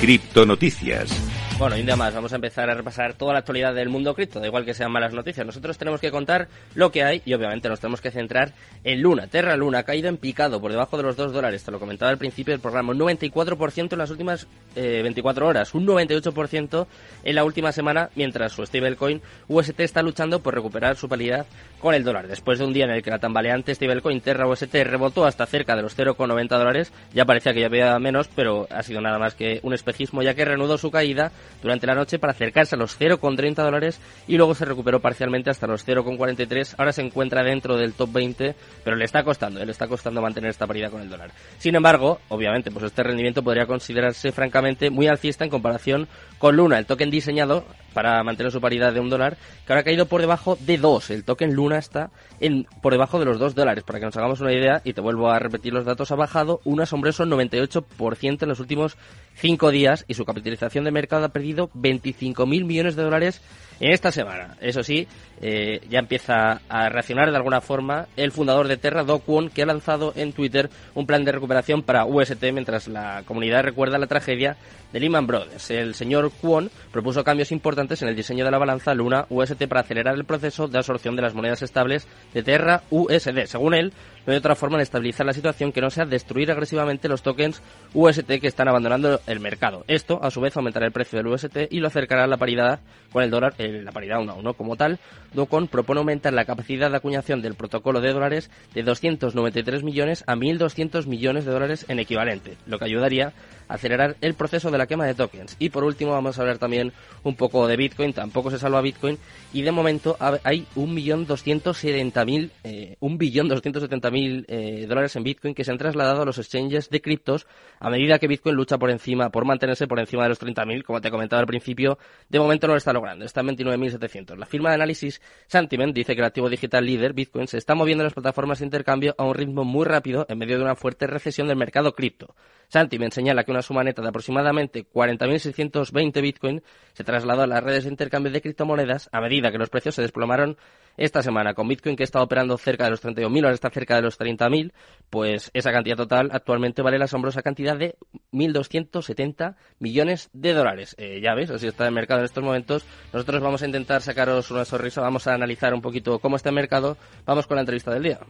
Criptonoticias. Bueno, y más, vamos a empezar a repasar toda la actualidad del mundo cripto, da igual que sean malas noticias. Nosotros tenemos que contar lo que hay y obviamente nos tenemos que centrar en Luna. Terra Luna ha caído en picado por debajo de los 2 dólares, te lo comentaba al principio del programa, un 94% en las últimas 24 eh, horas, un 98% en la última semana, mientras su stablecoin UST está luchando por recuperar su paridad con el dólar. Después de un día en el que la tambaleante stablecoin Terra UST rebotó hasta cerca de los 0,90 dólares, ya parecía que ya había menos, pero ha sido nada más que un espejismo ya que reanudó su caída durante la noche para acercarse a los 0,30 dólares y luego se recuperó parcialmente hasta los 0,43. Ahora se encuentra dentro del top 20, pero le está costando, le está costando mantener esta paridad con el dólar. Sin embargo, obviamente, pues este rendimiento podría considerarse francamente muy alcista en comparación con Luna, el token diseñado para mantener su paridad de un dólar, que ahora ha caído por debajo de 2. El token Luna está en, por debajo de los 2 dólares. Para que nos hagamos una idea, y te vuelvo a repetir los datos, ha bajado un asombroso 98% en los últimos 5 días y su capitalización de mercado ha perdido 25.000 millones de dólares esta semana. Eso sí, eh, ya empieza a reaccionar de alguna forma el fundador de Terra, Do Kwon, que ha lanzado en Twitter un plan de recuperación para UST mientras la comunidad recuerda la tragedia de Lehman Brothers. El señor Kwon propuso cambios importantes en el diseño de la balanza Luna UST para acelerar el proceso de absorción de las monedas estables de Terra USD. Según él, no hay otra forma de estabilizar la situación que no sea destruir agresivamente los tokens UST que están abandonando el mercado. Esto, a su vez, aumentará el precio del UST y lo acercará a la paridad con el dólar, eh, la paridad 1 a 1 como tal. Docon propone aumentar la capacidad de acuñación del protocolo de dólares de 293 millones a 1.200 millones de dólares en equivalente, lo que ayudaría acelerar el proceso de la quema de tokens. Y por último vamos a hablar también un poco de Bitcoin, tampoco se salva Bitcoin y de momento hay 1.270.000 eh, 1.270.000 eh, dólares en Bitcoin que se han trasladado a los exchanges de criptos a medida que Bitcoin lucha por encima, por mantenerse por encima de los 30.000, como te comentaba al principio, de momento no lo está logrando, está en 29.700. La firma de análisis Sentiment dice que el activo digital líder, Bitcoin, se está moviendo en las plataformas de intercambio a un ritmo muy rápido en medio de una fuerte recesión del mercado cripto. Sentiment señala que una suma neta de aproximadamente 40.620 Bitcoin se trasladó a las redes de intercambio de criptomonedas a medida que los precios se desplomaron esta semana. Con Bitcoin que está operando cerca de los 31.000, ahora está cerca de los 30.000, pues esa cantidad total actualmente vale la asombrosa cantidad de 1.270 millones de dólares. Eh, ya ves, así está el mercado en estos momentos. Nosotros vamos a intentar sacaros una sonrisa, vamos a analizar un poquito cómo está el mercado. Vamos con la entrevista del día.